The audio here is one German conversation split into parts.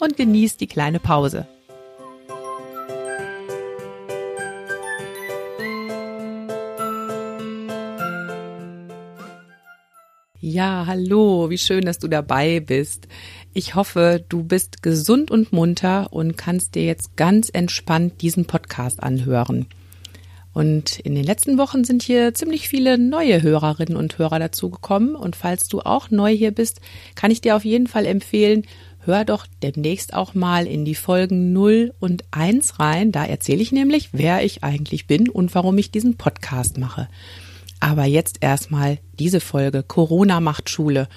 und genieß die kleine Pause. Ja, hallo, wie schön, dass du dabei bist. Ich hoffe, du bist gesund und munter und kannst dir jetzt ganz entspannt diesen Podcast anhören. Und in den letzten Wochen sind hier ziemlich viele neue Hörerinnen und Hörer dazugekommen. Und falls du auch neu hier bist, kann ich dir auf jeden Fall empfehlen, hör doch demnächst auch mal in die Folgen 0 und 1 rein. Da erzähle ich nämlich, wer ich eigentlich bin und warum ich diesen Podcast mache. Aber jetzt erstmal diese Folge Corona macht Schule.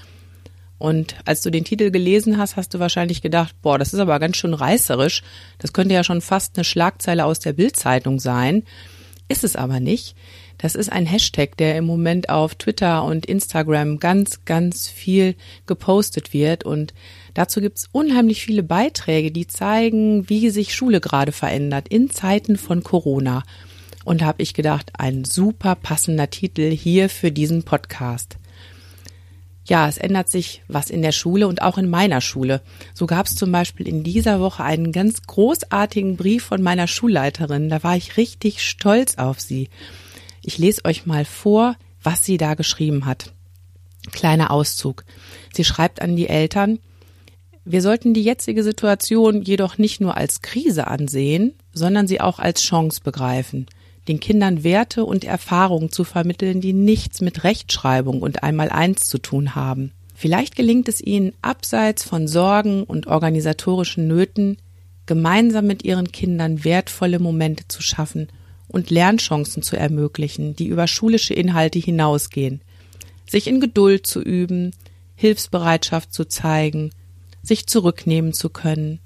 Und als du den Titel gelesen hast, hast du wahrscheinlich gedacht, boah, das ist aber ganz schön reißerisch. Das könnte ja schon fast eine Schlagzeile aus der Bildzeitung sein. Ist es aber nicht. Das ist ein Hashtag, der im Moment auf Twitter und Instagram ganz, ganz viel gepostet wird. Und dazu gibt's unheimlich viele Beiträge, die zeigen, wie sich Schule gerade verändert in Zeiten von Corona. Und da habe ich gedacht, ein super passender Titel hier für diesen Podcast. Ja, es ändert sich was in der Schule und auch in meiner Schule. So gab es zum Beispiel in dieser Woche einen ganz großartigen Brief von meiner Schulleiterin. Da war ich richtig stolz auf sie. Ich lese euch mal vor, was sie da geschrieben hat. Kleiner Auszug. Sie schreibt an die Eltern, wir sollten die jetzige Situation jedoch nicht nur als Krise ansehen, sondern sie auch als Chance begreifen den Kindern Werte und Erfahrungen zu vermitteln, die nichts mit Rechtschreibung und einmal eins zu tun haben. Vielleicht gelingt es ihnen, abseits von Sorgen und organisatorischen Nöten, gemeinsam mit ihren Kindern wertvolle Momente zu schaffen und Lernchancen zu ermöglichen, die über schulische Inhalte hinausgehen, sich in Geduld zu üben, Hilfsbereitschaft zu zeigen, sich zurücknehmen zu können,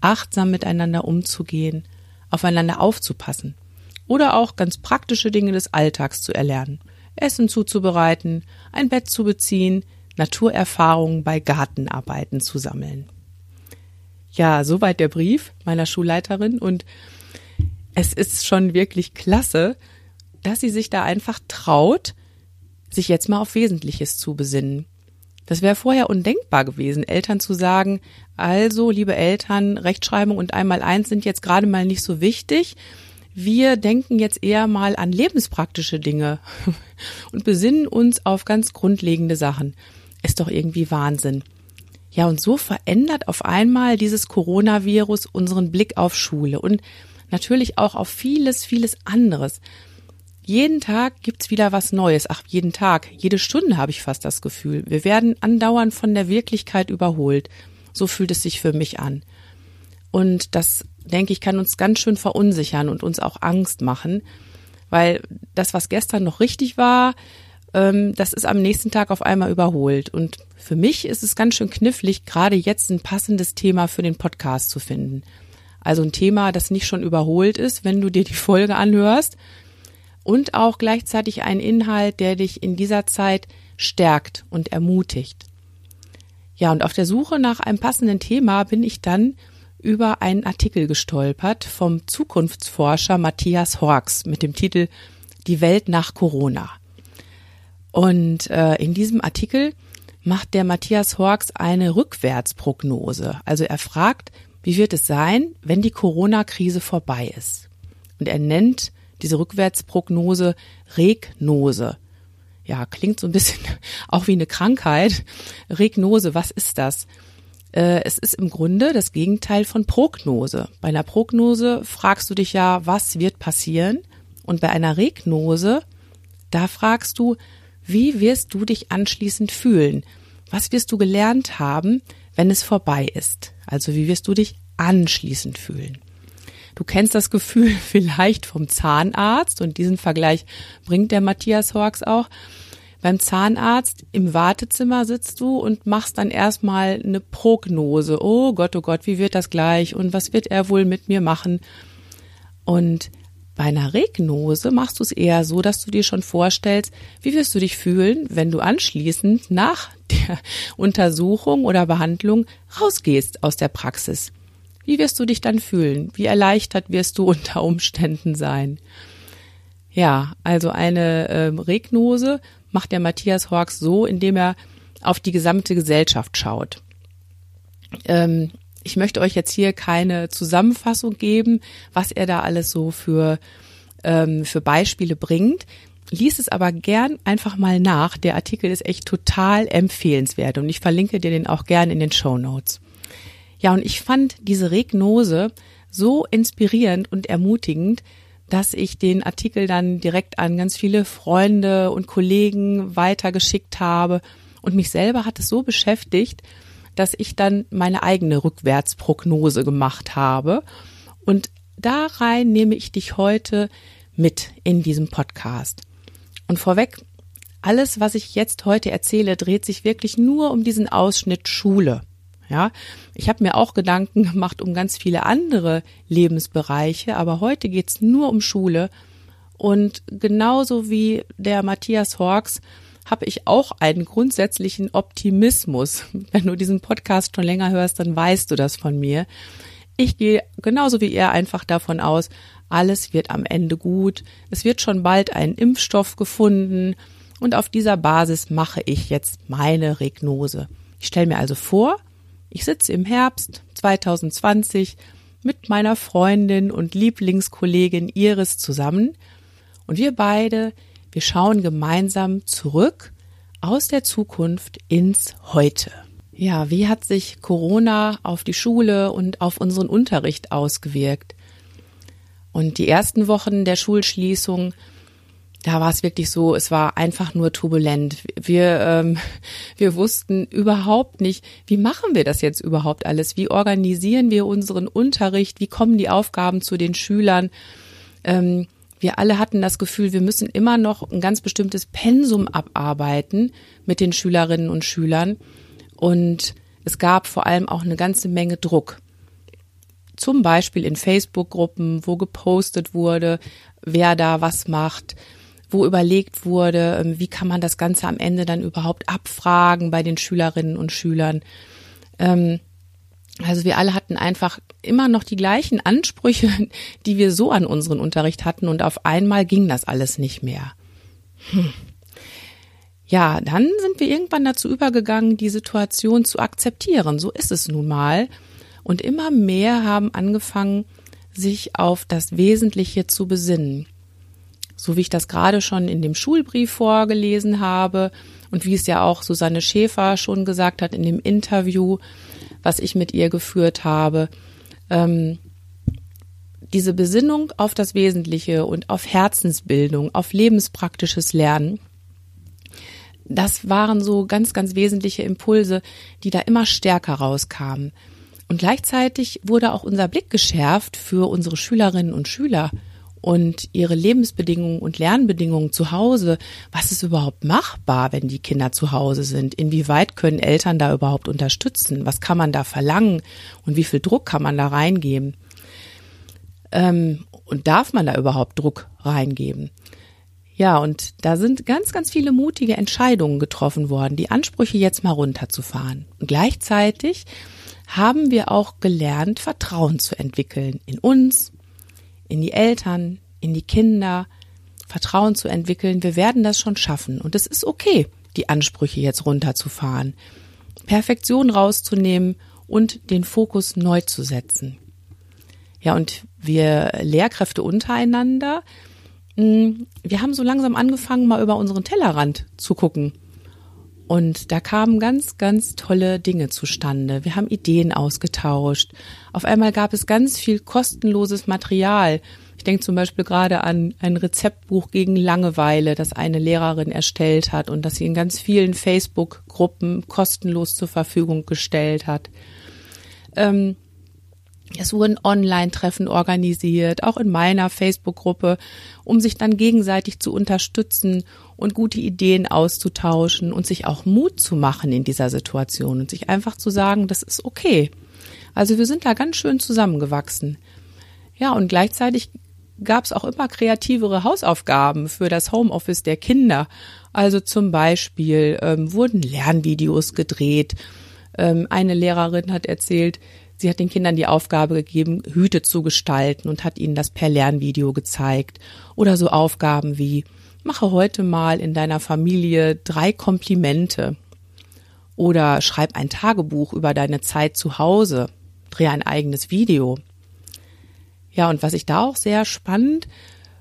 achtsam miteinander umzugehen, aufeinander aufzupassen oder auch ganz praktische Dinge des Alltags zu erlernen. Essen zuzubereiten, ein Bett zu beziehen, Naturerfahrungen bei Gartenarbeiten zu sammeln. Ja, soweit der Brief meiner Schulleiterin und es ist schon wirklich klasse, dass sie sich da einfach traut, sich jetzt mal auf Wesentliches zu besinnen. Das wäre vorher undenkbar gewesen, Eltern zu sagen, also, liebe Eltern, Rechtschreibung und einmal eins sind jetzt gerade mal nicht so wichtig wir denken jetzt eher mal an lebenspraktische Dinge und besinnen uns auf ganz grundlegende Sachen. Ist doch irgendwie Wahnsinn. Ja, und so verändert auf einmal dieses Coronavirus unseren Blick auf Schule und natürlich auch auf vieles, vieles anderes. Jeden Tag gibt's wieder was Neues. Ach, jeden Tag, jede Stunde habe ich fast das Gefühl. Wir werden andauernd von der Wirklichkeit überholt. So fühlt es sich für mich an. Und das, denke ich, kann uns ganz schön verunsichern und uns auch Angst machen, weil das, was gestern noch richtig war, ähm, das ist am nächsten Tag auf einmal überholt. Und für mich ist es ganz schön knifflig, gerade jetzt ein passendes Thema für den Podcast zu finden. Also ein Thema, das nicht schon überholt ist, wenn du dir die Folge anhörst. Und auch gleichzeitig ein Inhalt, der dich in dieser Zeit stärkt und ermutigt. Ja, und auf der Suche nach einem passenden Thema bin ich dann über einen Artikel gestolpert vom Zukunftsforscher Matthias Horks mit dem Titel Die Welt nach Corona. Und äh, in diesem Artikel macht der Matthias Horks eine Rückwärtsprognose. Also er fragt, wie wird es sein, wenn die Corona-Krise vorbei ist? Und er nennt diese Rückwärtsprognose Regnose. Ja, klingt so ein bisschen auch wie eine Krankheit. Regnose, was ist das? Äh, es ist im Grunde das Gegenteil von Prognose. Bei einer Prognose fragst du dich ja, was wird passieren? Und bei einer Regnose, da fragst du, wie wirst du dich anschließend fühlen? Was wirst du gelernt haben, wenn es vorbei ist? Also wie wirst du dich anschließend fühlen? Du kennst das Gefühl vielleicht vom Zahnarzt und diesen Vergleich bringt der Matthias Horks auch beim Zahnarzt im Wartezimmer sitzt du und machst dann erstmal eine Prognose. Oh Gott, oh Gott, wie wird das gleich und was wird er wohl mit mir machen? Und bei einer Regnose machst du es eher so, dass du dir schon vorstellst, wie wirst du dich fühlen, wenn du anschließend nach der Untersuchung oder Behandlung rausgehst aus der Praxis. Wie wirst du dich dann fühlen? Wie erleichtert wirst du unter Umständen sein? Ja, also eine äh, Regnose macht der Matthias Horks so, indem er auf die gesamte Gesellschaft schaut. Ähm, ich möchte euch jetzt hier keine Zusammenfassung geben, was er da alles so für, ähm, für Beispiele bringt. Lies es aber gern einfach mal nach. Der Artikel ist echt total empfehlenswert und ich verlinke dir den auch gern in den Show Notes. Ja, und ich fand diese Regnose so inspirierend und ermutigend, dass ich den Artikel dann direkt an ganz viele Freunde und Kollegen weitergeschickt habe und mich selber hat es so beschäftigt, dass ich dann meine eigene Rückwärtsprognose gemacht habe. Und da rein nehme ich dich heute mit in diesem Podcast. Und vorweg, alles, was ich jetzt heute erzähle, dreht sich wirklich nur um diesen Ausschnitt Schule. Ja, ich habe mir auch Gedanken gemacht um ganz viele andere Lebensbereiche, aber heute geht's nur um Schule. Und genauso wie der Matthias Horks habe ich auch einen grundsätzlichen Optimismus. Wenn du diesen Podcast schon länger hörst, dann weißt du das von mir. Ich gehe genauso wie er einfach davon aus, alles wird am Ende gut. Es wird schon bald ein Impfstoff gefunden. Und auf dieser Basis mache ich jetzt meine Regnose. Ich stelle mir also vor, ich sitze im Herbst 2020 mit meiner Freundin und Lieblingskollegin Iris zusammen und wir beide wir schauen gemeinsam zurück aus der Zukunft ins Heute. Ja, wie hat sich Corona auf die Schule und auf unseren Unterricht ausgewirkt? Und die ersten Wochen der Schulschließung, da war es wirklich so, es war einfach nur turbulent. Wir, ähm, wir wussten überhaupt nicht, wie machen wir das jetzt überhaupt alles? Wie organisieren wir unseren Unterricht? Wie kommen die Aufgaben zu den Schülern? Ähm, wir alle hatten das Gefühl, wir müssen immer noch ein ganz bestimmtes Pensum abarbeiten mit den Schülerinnen und Schülern. Und es gab vor allem auch eine ganze Menge Druck. Zum Beispiel in Facebook-Gruppen, wo gepostet wurde, wer da was macht, wo überlegt wurde, ähm, wie kann man das Ganze am Ende dann überhaupt abfragen bei den Schülerinnen und Schülern. Ähm, also wir alle hatten einfach immer noch die gleichen Ansprüche, die wir so an unseren Unterricht hatten und auf einmal ging das alles nicht mehr. Hm. Ja, dann sind wir irgendwann dazu übergegangen, die Situation zu akzeptieren. So ist es nun mal. Und immer mehr haben angefangen, sich auf das Wesentliche zu besinnen. So wie ich das gerade schon in dem Schulbrief vorgelesen habe und wie es ja auch Susanne Schäfer schon gesagt hat in dem Interview, was ich mit ihr geführt habe. Ähm, diese Besinnung auf das Wesentliche und auf Herzensbildung, auf lebenspraktisches Lernen, das waren so ganz, ganz wesentliche Impulse, die da immer stärker rauskamen. Und gleichzeitig wurde auch unser Blick geschärft für unsere Schülerinnen und Schüler und ihre Lebensbedingungen und Lernbedingungen zu Hause. Was ist überhaupt machbar, wenn die Kinder zu Hause sind? Inwieweit können Eltern da überhaupt unterstützen? Was kann man da verlangen? Und wie viel Druck kann man da reingeben? Ähm, und darf man da überhaupt Druck reingeben? Ja, und da sind ganz, ganz viele mutige Entscheidungen getroffen worden, die Ansprüche jetzt mal runterzufahren. Und gleichzeitig haben wir auch gelernt, Vertrauen zu entwickeln in uns, in die Eltern, in die Kinder, Vertrauen zu entwickeln. Wir werden das schon schaffen. Und es ist okay, die Ansprüche jetzt runterzufahren, Perfektion rauszunehmen und den Fokus neu zu setzen. Ja, und wir Lehrkräfte untereinander, hm, wir haben so langsam angefangen, mal über unseren Tellerrand zu gucken und da kamen ganz, ganz tolle Dinge zustande. Wir haben Ideen ausgetauscht. Auf einmal gab es ganz viel kostenloses Material. Ich denke zum Beispiel gerade an ein Rezeptbuch gegen Langeweile, das eine Lehrerin erstellt hat und das sie in ganz vielen Facebook-Gruppen kostenlos zur Verfügung gestellt hat. Ähm, Es wurden Online-Treffen organisiert, auch in meiner Facebook-Gruppe, um sich dann gegenseitig zu unterstützen und gute Ideen auszutauschen und sich auch Mut zu machen in dieser Situation und sich einfach zu sagen, das ist okay. Also wir sind da ganz schön zusammengewachsen. Ja, und gleichzeitig gab es auch immer kreativere Hausaufgaben für das Homeoffice der Kinder. Also zum Beispiel ähm, wurden Lernvideos gedreht. Ähm, eine Lehrerin hat erzählt, sie hat den Kindern die Aufgabe gegeben, Hüte zu gestalten und hat ihnen das per Lernvideo gezeigt. Oder so Aufgaben wie, mache heute mal in deiner Familie drei Komplimente. Oder schreib ein Tagebuch über deine Zeit zu Hause. Dreh ein eigenes Video. Ja, und was ich da auch sehr spannend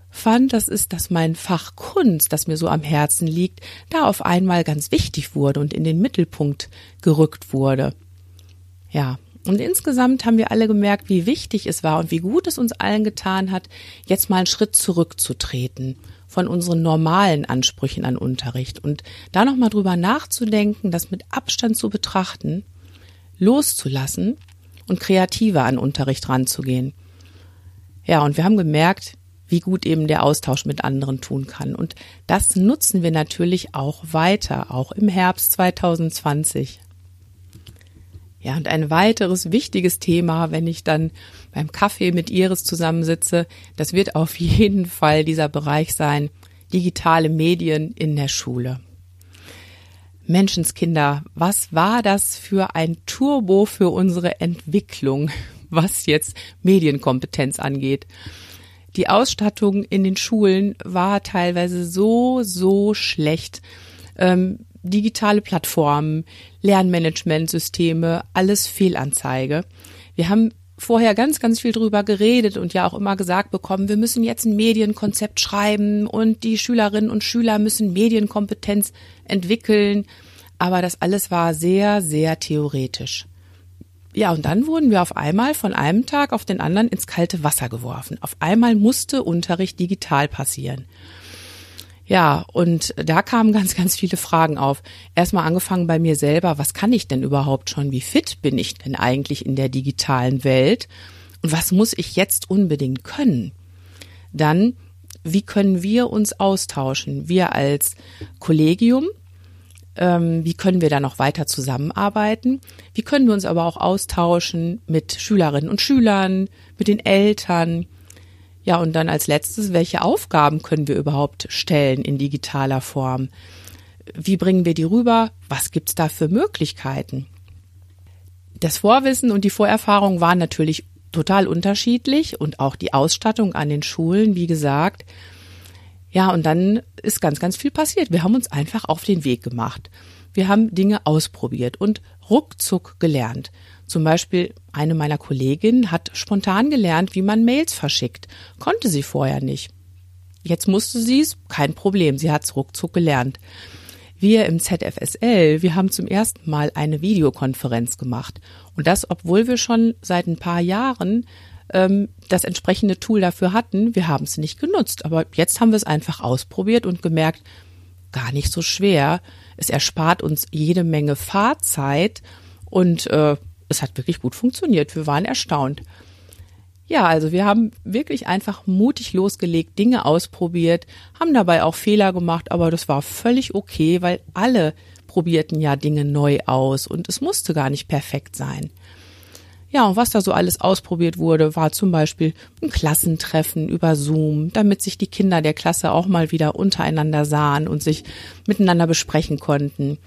fand, das ist, dass mein Fach Kunst, das mir so am Herzen liegt, da auf einmal ganz wichtig wurde und in den Mittelpunkt gerückt wurde. Ja, und insgesamt haben wir alle gemerkt, wie wichtig es war und wie gut es uns allen getan hat, jetzt mal einen Schritt zurückzutreten von unseren normalen Ansprüchen an Unterricht und da nochmal drüber nachzudenken, das mit Abstand zu betrachten, loszulassen und kreativer an Unterricht ranzugehen. Ja, und wir haben gemerkt, wie gut eben der Austausch mit anderen tun kann. Und das nutzen wir natürlich auch weiter, auch im Herbst 2020. Ja, und ein weiteres wichtiges Thema, wenn ich dann beim Kaffee mit Iris zusammensitze, das wird auf jeden Fall dieser Bereich sein, digitale Medien in der Schule. Menschenskinder, was war das für ein Turbo für unsere Entwicklung? was jetzt Medienkompetenz angeht. Die Ausstattung in den Schulen war teilweise so, so schlecht. Ähm, digitale Plattformen, Lernmanagementsysteme, alles Fehlanzeige. Wir haben vorher ganz, ganz viel drüber geredet und ja auch immer gesagt bekommen, wir müssen jetzt ein Medienkonzept schreiben und die Schülerinnen und Schüler müssen Medienkompetenz entwickeln. Aber das alles war sehr, sehr theoretisch. Ja, und dann wurden wir auf einmal von einem Tag auf den anderen ins kalte Wasser geworfen. Auf einmal musste Unterricht digital passieren. Ja, und da kamen ganz, ganz viele Fragen auf. Erstmal angefangen bei mir selber, was kann ich denn überhaupt schon? Wie fit bin ich denn eigentlich in der digitalen Welt? Und was muss ich jetzt unbedingt können? Dann, wie können wir uns austauschen? Wir als Kollegium, ähm, wie können wir da noch weiter zusammenarbeiten? Wie können wir uns aber auch austauschen mit Schülerinnen und Schülern, mit den Eltern? Ja, und dann als letztes, welche Aufgaben können wir überhaupt stellen in digitaler Form? Wie bringen wir die rüber? Was gibt's da für Möglichkeiten? Das Vorwissen und die Vorerfahrung waren natürlich total unterschiedlich und auch die Ausstattung an den Schulen, wie gesagt, ja, und dann ist ganz, ganz viel passiert. Wir haben uns einfach auf den Weg gemacht. Wir haben Dinge ausprobiert und ruckzuck gelernt. Zum Beispiel eine meiner Kolleginnen hat spontan gelernt, wie man Mails verschickt. Konnte sie vorher nicht. Jetzt musste sie es, kein Problem, sie hat es ruckzuck gelernt. Wir im ZFSL, wir haben zum ersten Mal eine Videokonferenz gemacht. Und das, obwohl wir schon seit ein paar Jahren ähm, das entsprechende Tool dafür hatten. Wir haben es nicht genutzt, aber jetzt haben wir es einfach ausprobiert und gemerkt, gar nicht so schwer. Es erspart uns jede Menge Fahrzeit und äh, es hat wirklich gut funktioniert. Wir waren erstaunt. Ja, also wir haben wirklich einfach mutig losgelegt, Dinge ausprobiert, haben dabei auch Fehler gemacht, aber das war völlig okay, weil alle probierten ja Dinge neu aus und es musste gar nicht perfekt sein. Ja, und was da so alles ausprobiert wurde, war zum Beispiel ein Klassentreffen über Zoom, damit sich die Kinder der Klasse auch mal wieder untereinander sahen und sich miteinander besprechen konnten.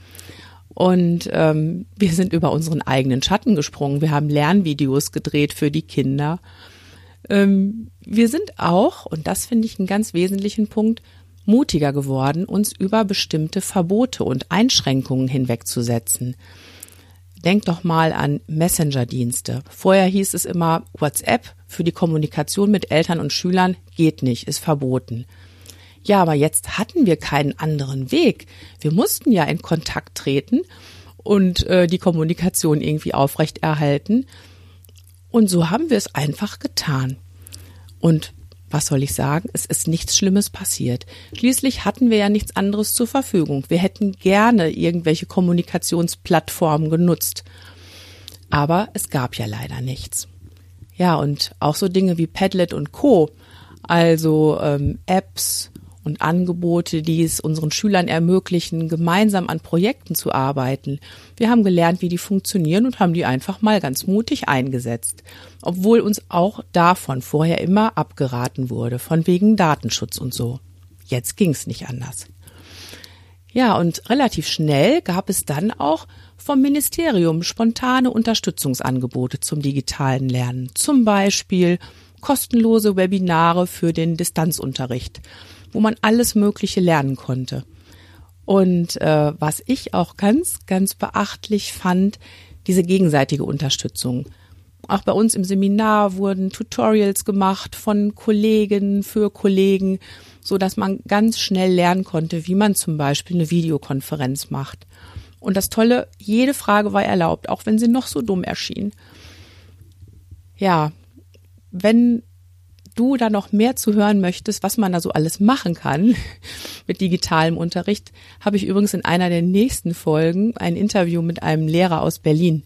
Und ähm, wir sind über unseren eigenen Schatten gesprungen. Wir haben Lernvideos gedreht für die Kinder. Ähm, wir sind auch, und das finde ich einen ganz wesentlichen Punkt, mutiger geworden, uns über bestimmte Verbote und Einschränkungen hinwegzusetzen. Denk doch mal an Messenger-Dienste. Vorher hieß es immer, WhatsApp für die Kommunikation mit Eltern und Schülern geht nicht, ist verboten. Ja, aber jetzt hatten wir keinen anderen Weg. Wir mussten ja in Kontakt treten und äh, die Kommunikation irgendwie aufrechterhalten. Und so haben wir es einfach getan. Und was soll ich sagen? Es ist nichts Schlimmes passiert. Schließlich hatten wir ja nichts anderes zur Verfügung. Wir hätten gerne irgendwelche Kommunikationsplattformen genutzt. Aber es gab ja leider nichts. Ja, und auch so Dinge wie Padlet und Co., also ähm, Apps und Angebote, die es unseren Schülern ermöglichen, gemeinsam an Projekten zu arbeiten. Wir haben gelernt, wie die funktionieren und haben die einfach mal ganz mutig eingesetzt, obwohl uns auch davon vorher immer abgeraten wurde, von wegen Datenschutz und so. Jetzt ging's nicht anders. Ja, und relativ schnell gab es dann auch vom Ministerium spontane Unterstützungsangebote zum digitalen Lernen. Zum Beispiel kostenlose Webinare für den Distanzunterricht wo man alles Mögliche lernen konnte. Und äh, was ich auch ganz, ganz beachtlich fand, diese gegenseitige Unterstützung. Auch bei uns im Seminar wurden Tutorials gemacht von Kollegen für Kollegen, so dass man ganz schnell lernen konnte, wie man zum Beispiel eine Videokonferenz macht. Und das Tolle, jede Frage war erlaubt, auch wenn sie noch so dumm erschien. Ja, wenn du da noch mehr zu hören möchtest, was man da so alles machen kann mit digitalem Unterricht, habe ich übrigens in einer der nächsten Folgen ein Interview mit einem Lehrer aus Berlin.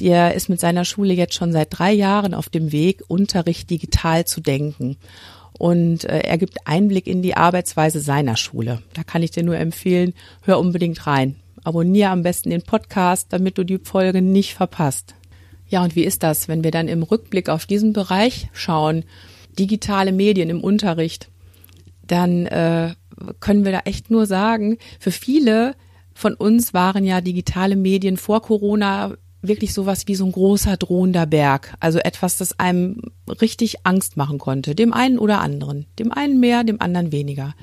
Der ist mit seiner Schule jetzt schon seit drei Jahren auf dem Weg, Unterricht digital zu denken. Und äh, er gibt Einblick in die Arbeitsweise seiner Schule. Da kann ich dir nur empfehlen, hör unbedingt rein. Abonniere am besten den Podcast, damit du die Folge nicht verpasst. Ja, und wie ist das, wenn wir dann im Rückblick auf diesen Bereich schauen? Digitale Medien im Unterricht, dann äh, können wir da echt nur sagen, für viele von uns waren ja digitale Medien vor Corona wirklich sowas wie so ein großer drohender Berg. Also etwas, das einem richtig Angst machen konnte. Dem einen oder anderen. Dem einen mehr, dem anderen weniger.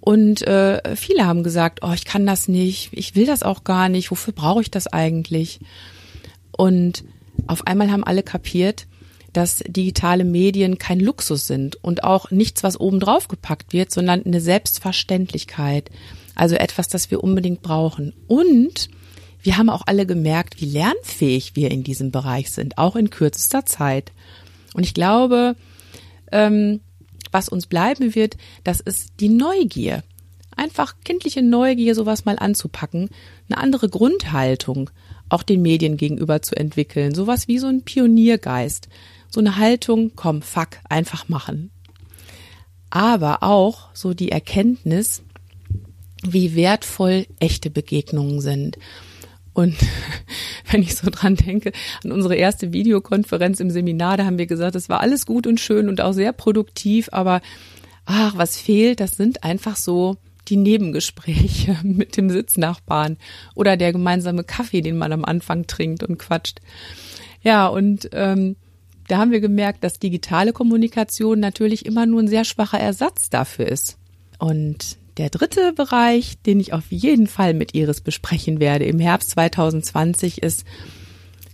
Und äh, viele haben gesagt, oh, ich kann das nicht, ich will das auch gar nicht, wofür brauche ich das eigentlich? Und auf einmal haben alle kapiert, dass digitale Medien kein Luxus sind und auch nichts, was obendrauf gepackt wird, sondern eine Selbstverständlichkeit. Also etwas, das wir unbedingt brauchen. Und wir haben auch alle gemerkt, wie lernfähig wir in diesem Bereich sind, auch in kürzester Zeit. Und ich glaube, ähm, was uns bleiben wird, das ist die Neugier. Einfach kindliche Neugier, sowas mal anzupacken, eine andere Grundhaltung auch den Medien gegenüber zu entwickeln, sowas wie so ein Pioniergeist so eine Haltung, komm, fuck, einfach machen. Aber auch so die Erkenntnis, wie wertvoll echte Begegnungen sind. Und wenn ich so dran denke, an unsere erste Videokonferenz im Seminar, da haben wir gesagt, es war alles gut und schön und auch sehr produktiv, aber ach, was fehlt, das sind einfach so die Nebengespräche mit dem Sitznachbarn oder der gemeinsame Kaffee, den man am Anfang trinkt und quatscht. Ja, und ähm, da haben wir gemerkt, dass digitale Kommunikation natürlich immer nur ein sehr schwacher Ersatz dafür ist. Und der dritte Bereich, den ich auf jeden Fall mit Iris besprechen werde im Herbst 2020 ist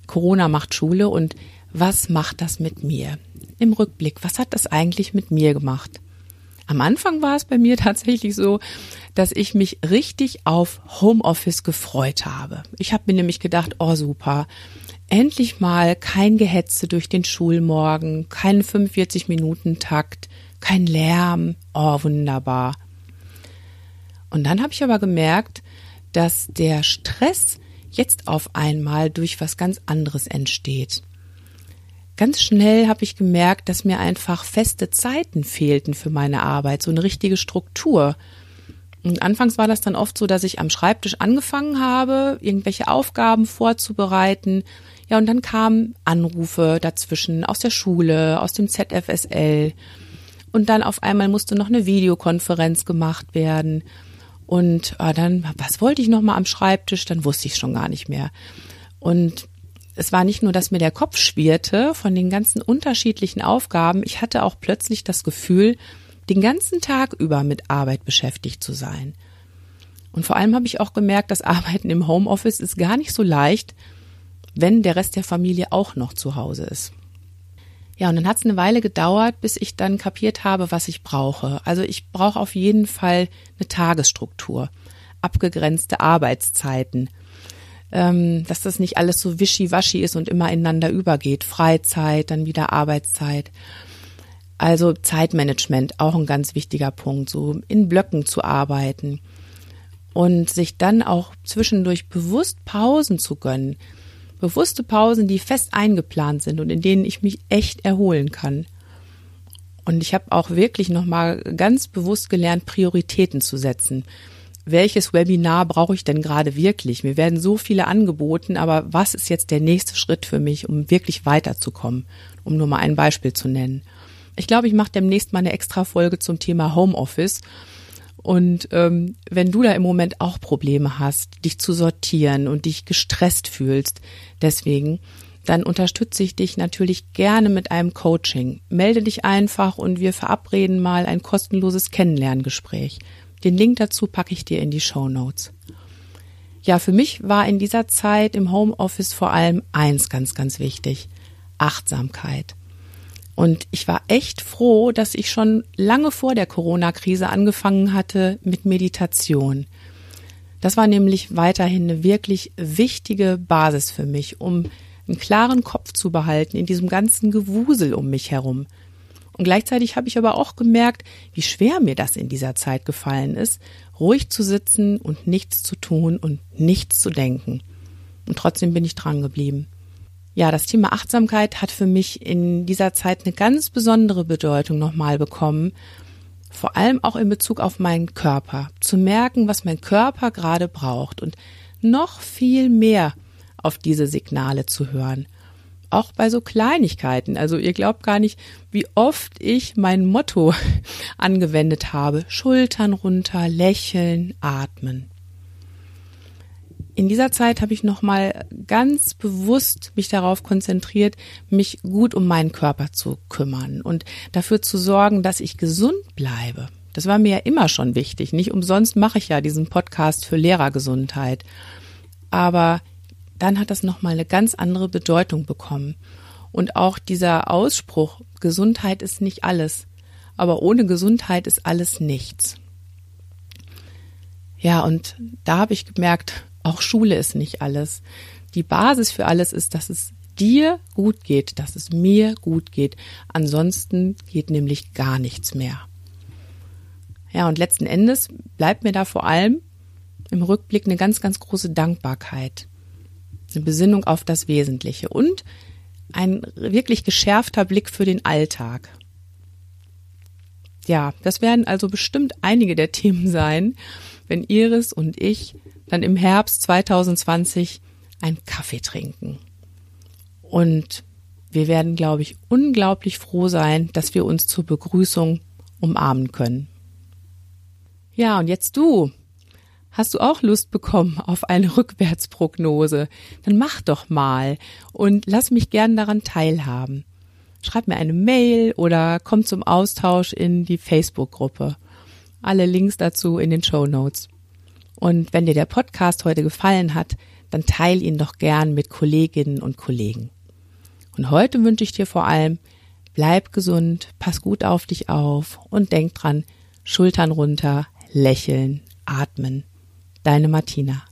Corona macht Schule und was macht das mit mir? Im Rückblick, was hat das eigentlich mit mir gemacht? Am Anfang war es bei mir tatsächlich so, dass ich mich richtig auf Homeoffice gefreut habe. Ich habe mir nämlich gedacht, oh super, endlich mal kein Gehetze durch den Schulmorgen, kein 45 Minuten Takt, kein Lärm. Oh, wunderbar. Und dann habe ich aber gemerkt, dass der Stress jetzt auf einmal durch was ganz anderes entsteht. Ganz schnell habe ich gemerkt, dass mir einfach feste Zeiten fehlten für meine Arbeit, so eine richtige Struktur. Und anfangs war das dann oft so, dass ich am Schreibtisch angefangen habe, irgendwelche Aufgaben vorzubereiten, ja, und dann kamen Anrufe dazwischen aus der Schule, aus dem ZFSL. Und dann auf einmal musste noch eine Videokonferenz gemacht werden. Und ah, dann, was wollte ich noch mal am Schreibtisch? Dann wusste ich schon gar nicht mehr. Und es war nicht nur, dass mir der Kopf schwirrte von den ganzen unterschiedlichen Aufgaben. Ich hatte auch plötzlich das Gefühl, den ganzen Tag über mit Arbeit beschäftigt zu sein. Und vor allem habe ich auch gemerkt, das Arbeiten im Homeoffice ist gar nicht so leicht, wenn der Rest der Familie auch noch zu Hause ist. Ja, und dann hat es eine Weile gedauert, bis ich dann kapiert habe, was ich brauche. Also ich brauche auf jeden Fall eine Tagesstruktur, abgegrenzte Arbeitszeiten, ähm, dass das nicht alles so wischiwaschi ist und immer ineinander übergeht. Freizeit, dann wieder Arbeitszeit. Also Zeitmanagement, auch ein ganz wichtiger Punkt, so in Blöcken zu arbeiten und sich dann auch zwischendurch bewusst Pausen zu gönnen Bewusste Pausen, die fest eingeplant sind und in denen ich mich echt erholen kann. Und ich habe auch wirklich nochmal ganz bewusst gelernt, Prioritäten zu setzen. Welches Webinar brauche ich denn gerade wirklich? Mir werden so viele angeboten, aber was ist jetzt der nächste Schritt für mich, um wirklich weiterzukommen? Um nur mal ein Beispiel zu nennen. Ich glaube, ich mache demnächst mal eine extra Folge zum Thema Homeoffice. Und ähm, wenn du da im Moment auch Probleme hast, dich zu sortieren und dich gestresst fühlst, deswegen, dann unterstütze ich dich natürlich gerne mit einem Coaching. Melde dich einfach und wir verabreden mal ein kostenloses Kennenlerngespräch. Den Link dazu packe ich dir in die Show Notes. Ja, für mich war in dieser Zeit im Homeoffice vor allem eins ganz, ganz wichtig. Achtsamkeit. Und ich war echt froh, dass ich schon lange vor der Corona-Krise angefangen hatte mit Meditation. Das war nämlich weiterhin eine wirklich wichtige Basis für mich, um einen klaren Kopf zu behalten in diesem ganzen Gewusel um mich herum. Und gleichzeitig habe ich aber auch gemerkt, wie schwer mir das in dieser Zeit gefallen ist, ruhig zu sitzen und nichts zu tun und nichts zu denken. Und trotzdem bin ich dran geblieben. Ja, das Thema Achtsamkeit hat für mich in dieser Zeit eine ganz besondere Bedeutung nochmal bekommen. Vor allem auch in Bezug auf meinen Körper. Zu merken, was mein Körper gerade braucht und noch viel mehr auf diese Signale zu hören. Auch bei so Kleinigkeiten. Also ihr glaubt gar nicht, wie oft ich mein Motto angewendet habe. Schultern runter, lächeln, atmen. In dieser Zeit habe ich nochmal ganz bewusst mich darauf konzentriert, mich gut um meinen Körper zu kümmern und dafür zu sorgen, dass ich gesund bleibe. Das war mir ja immer schon wichtig. Nicht umsonst mache ich ja diesen Podcast für Lehrergesundheit. Aber dann hat das nochmal eine ganz andere Bedeutung bekommen. Und auch dieser Ausspruch, Gesundheit ist nicht alles, aber ohne Gesundheit ist alles nichts. Ja, und da habe ich gemerkt, auch Schule ist nicht alles. Die Basis für alles ist, dass es dir gut geht, dass es mir gut geht. Ansonsten geht nämlich gar nichts mehr. Ja, und letzten Endes bleibt mir da vor allem im Rückblick eine ganz, ganz große Dankbarkeit eine Besinnung auf das Wesentliche und ein wirklich geschärfter Blick für den Alltag. Ja, das werden also bestimmt einige der Themen sein, wenn Iris und ich dann im Herbst 2020 einen Kaffee trinken. Und wir werden, glaube ich, unglaublich froh sein, dass wir uns zur Begrüßung umarmen können. Ja, und jetzt du, Hast du auch Lust bekommen auf eine Rückwärtsprognose? Dann mach doch mal und lass mich gern daran teilhaben. Schreib mir eine Mail oder komm zum Austausch in die Facebook-Gruppe. Alle Links dazu in den Show Notes. Und wenn dir der Podcast heute gefallen hat, dann teil ihn doch gern mit Kolleginnen und Kollegen. Und heute wünsche ich dir vor allem, bleib gesund, pass gut auf dich auf und denk dran, Schultern runter, lächeln, atmen. Deine Martina.